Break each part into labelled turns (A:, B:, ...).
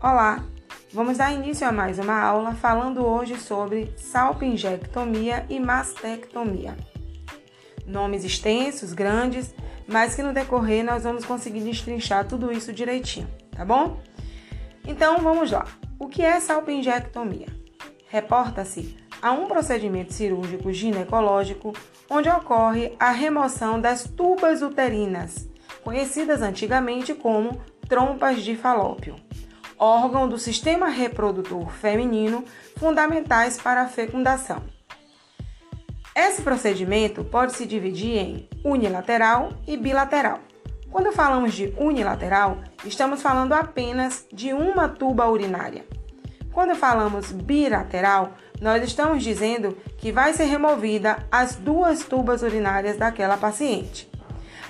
A: Olá, vamos dar início a mais uma aula falando hoje sobre salpingectomia e mastectomia. Nomes extensos, grandes, mas que no decorrer nós vamos conseguir destrinchar tudo isso direitinho, tá bom? Então vamos lá. O que é salpingectomia? Reporta-se a um procedimento cirúrgico ginecológico onde ocorre a remoção das tubas uterinas, conhecidas antigamente como trompas de falópio órgão do sistema reprodutor feminino fundamentais para a fecundação. Esse procedimento pode se dividir em unilateral e bilateral. Quando falamos de unilateral, estamos falando apenas de uma tuba urinária. Quando falamos bilateral, nós estamos dizendo que vai ser removida as duas tubas urinárias daquela paciente.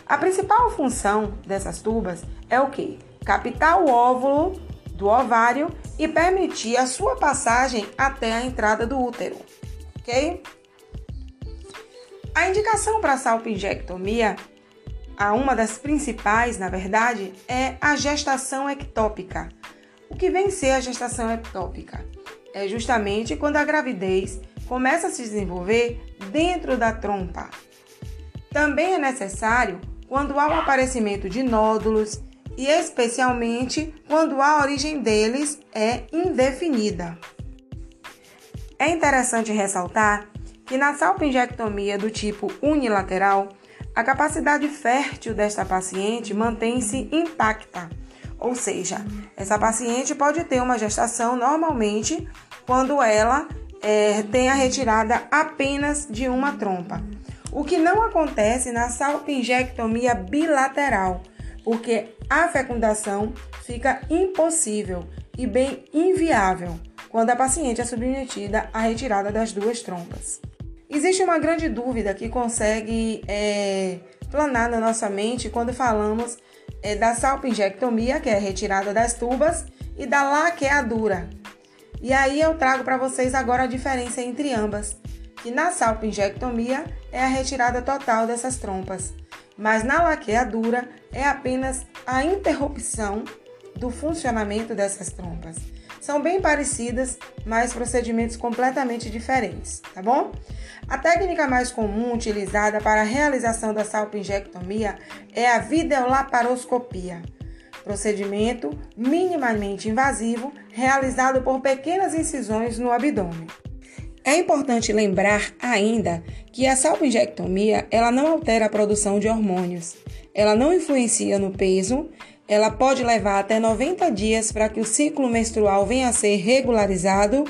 A: A principal função dessas tubas é o que? Captar o óvulo do ovário e permitir a sua passagem até a entrada do útero, ok? A indicação para a salpingectomia, a uma das principais, na verdade, é a gestação ectópica. O que vem ser a gestação ectópica? É justamente quando a gravidez começa a se desenvolver dentro da trompa. Também é necessário quando há o aparecimento de nódulos, e especialmente quando a origem deles é indefinida. É interessante ressaltar que na salpingectomia do tipo unilateral, a capacidade fértil desta paciente mantém-se intacta, ou seja, essa paciente pode ter uma gestação normalmente quando ela é, tem a retirada apenas de uma trompa, o que não acontece na salpingectomia bilateral, porque a fecundação fica impossível e bem inviável quando a paciente é submetida à retirada das duas trompas. Existe uma grande dúvida que consegue é, planar na nossa mente quando falamos é, da salpingectomia, que é a retirada das tubas, e da laqueadura. E aí eu trago para vocês agora a diferença entre ambas, que na salpingectomia é a retirada total dessas trompas mas na laqueadura é apenas a interrupção do funcionamento dessas trompas. São bem parecidas, mas procedimentos completamente diferentes, tá bom? A técnica mais comum utilizada para a realização da salpingectomia é a videolaparoscopia, procedimento minimamente invasivo realizado por pequenas incisões no abdômen. É importante lembrar ainda que a salpingectomia ela não altera a produção de hormônios, ela não influencia no peso, ela pode levar até 90 dias para que o ciclo menstrual venha a ser regularizado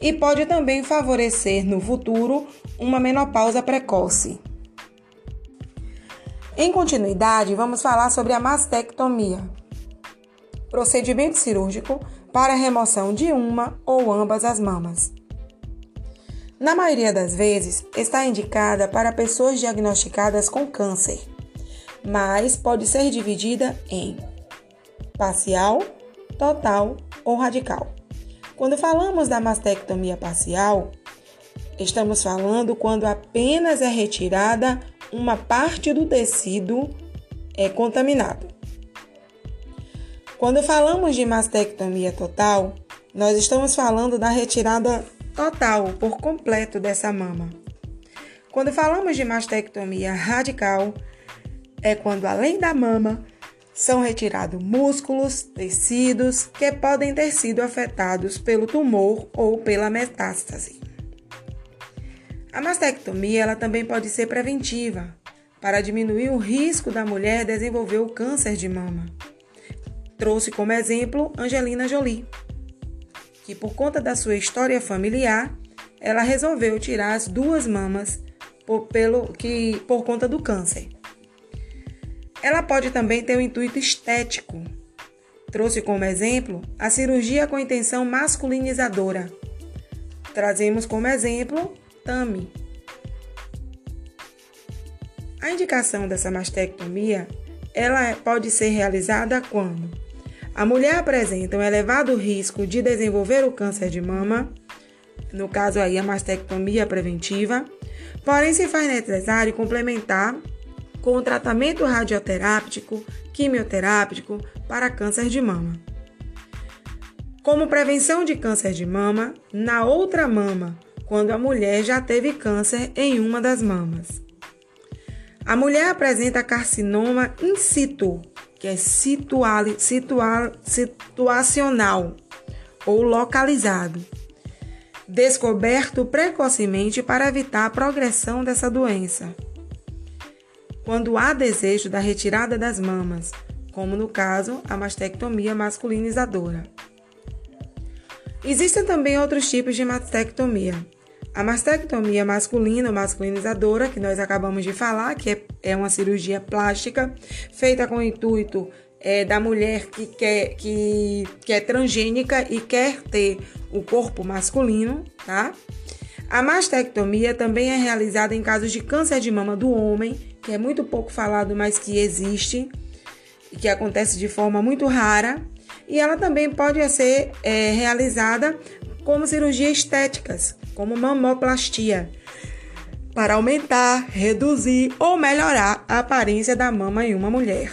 A: e pode também favorecer no futuro uma menopausa precoce. Em continuidade, vamos falar sobre a mastectomia, procedimento cirúrgico para remoção de uma ou ambas as mamas. Na maioria das vezes, está indicada para pessoas diagnosticadas com câncer, mas pode ser dividida em parcial, total ou radical. Quando falamos da mastectomia parcial, estamos falando quando apenas é retirada uma parte do tecido é contaminado. Quando falamos de mastectomia total, nós estamos falando da retirada total, por completo dessa mama. Quando falamos de mastectomia radical, é quando além da mama são retirados músculos, tecidos que podem ter sido afetados pelo tumor ou pela metástase. A mastectomia ela também pode ser preventiva para diminuir o risco da mulher desenvolver o câncer de mama. Trouxe como exemplo Angelina Jolie que por conta da sua história familiar, ela resolveu tirar as duas mamas por, pelo, que, por conta do câncer. Ela pode também ter um intuito estético. Trouxe como exemplo a cirurgia com intenção masculinizadora. Trazemos como exemplo TAMI. A indicação dessa mastectomia ela pode ser realizada quando a mulher apresenta um elevado risco de desenvolver o câncer de mama, no caso aí a mastectomia preventiva, porém se faz necessário complementar com o tratamento radioterápico, quimioterápico para câncer de mama. como prevenção de câncer de mama na outra mama, quando a mulher já teve câncer em uma das mamas. A mulher apresenta carcinoma in situ, que é situal, situal, situacional ou localizado, descoberto precocemente para evitar a progressão dessa doença. Quando há desejo da retirada das mamas, como no caso a mastectomia masculinizadora. Existem também outros tipos de mastectomia. A mastectomia masculina ou masculinizadora, que nós acabamos de falar, que é, é uma cirurgia plástica feita com o intuito é, da mulher que, quer, que, que é transgênica e quer ter o corpo masculino, tá? A mastectomia também é realizada em casos de câncer de mama do homem, que é muito pouco falado, mas que existe e que acontece de forma muito rara e ela também pode ser é, realizada como cirurgias estéticas, como mamoplastia, para aumentar, reduzir ou melhorar a aparência da mama em uma mulher.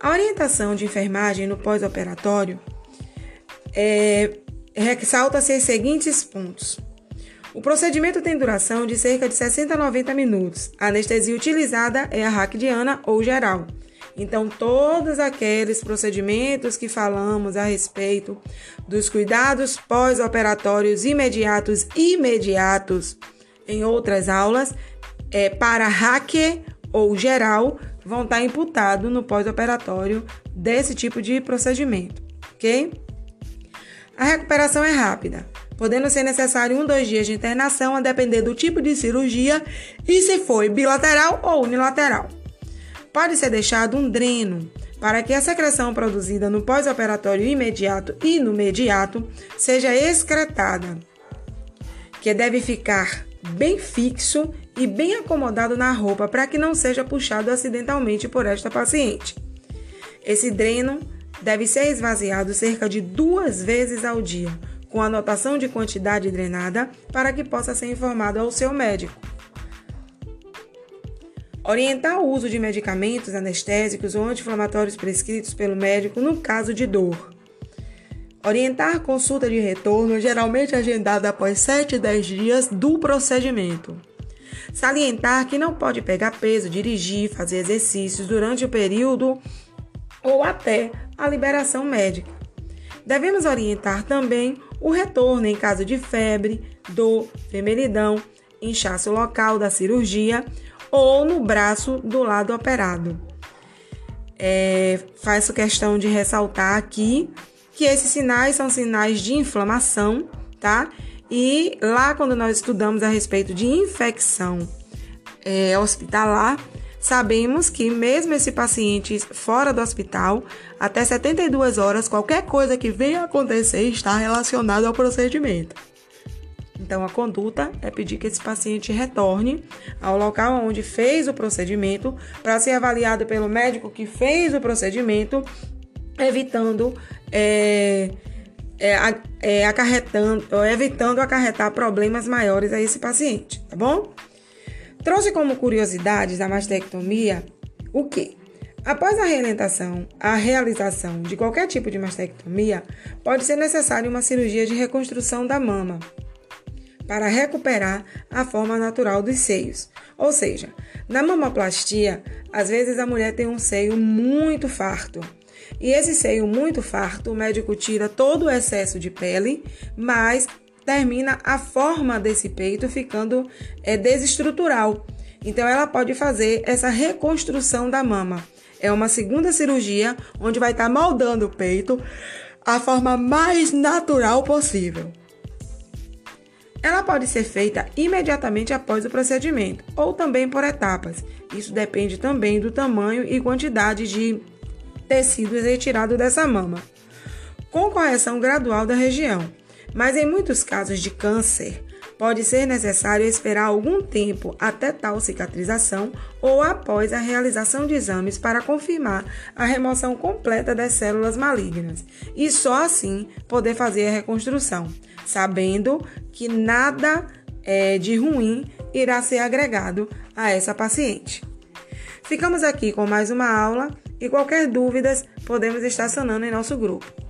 A: A orientação de enfermagem no pós-operatório é, ressalta-se os seguintes pontos. O procedimento tem duração de cerca de 60 a 90 minutos. A anestesia utilizada é a raquidiana ou geral. Então, todos aqueles procedimentos que falamos a respeito dos cuidados pós-operatórios imediatos imediatos em outras aulas, é, para hacker ou geral, vão estar imputados no pós-operatório desse tipo de procedimento, ok? A recuperação é rápida, podendo ser necessário um, dois dias de internação a depender do tipo de cirurgia e se foi bilateral ou unilateral pode ser deixado um dreno para que a secreção produzida no pós-operatório imediato e no mediato seja excretada, que deve ficar bem fixo e bem acomodado na roupa para que não seja puxado acidentalmente por esta paciente. Esse dreno deve ser esvaziado cerca de duas vezes ao dia, com anotação de quantidade drenada para que possa ser informado ao seu médico. Orientar o uso de medicamentos anestésicos ou anti-inflamatórios prescritos pelo médico no caso de dor. Orientar consulta de retorno, geralmente agendada após 7 e 10 dias do procedimento. Salientar que não pode pegar peso, dirigir, fazer exercícios durante o período ou até a liberação médica. Devemos orientar também o retorno em caso de febre, dor, femelidão, inchaço local da cirurgia ou no braço do lado operado. É, faço questão de ressaltar aqui que esses sinais são sinais de inflamação, tá? E lá, quando nós estudamos a respeito de infecção é, hospitalar, sabemos que mesmo esse paciente fora do hospital, até 72 horas, qualquer coisa que venha acontecer está relacionada ao procedimento. Então, a conduta é pedir que esse paciente retorne ao local onde fez o procedimento para ser avaliado pelo médico que fez o procedimento, evitando é, é, é, acarretando, evitando acarretar problemas maiores a esse paciente, tá bom? Trouxe como curiosidades da mastectomia o que? Após a realização, a realização de qualquer tipo de mastectomia, pode ser necessária uma cirurgia de reconstrução da mama, para recuperar a forma natural dos seios. Ou seja, na mamoplastia, às vezes a mulher tem um seio muito farto. E esse seio muito farto, o médico tira todo o excesso de pele, mas termina a forma desse peito ficando é, desestrutural. Então ela pode fazer essa reconstrução da mama. É uma segunda cirurgia onde vai estar moldando o peito a forma mais natural possível. Ela pode ser feita imediatamente após o procedimento ou também por etapas. Isso depende também do tamanho e quantidade de tecidos retirado dessa mama, com correção gradual da região. Mas em muitos casos de câncer, pode ser necessário esperar algum tempo até tal cicatrização ou após a realização de exames para confirmar a remoção completa das células malignas e só assim poder fazer a reconstrução sabendo que nada é, de ruim irá ser agregado a essa paciente. Ficamos aqui com mais uma aula e qualquer dúvidas podemos estar sanando em nosso grupo.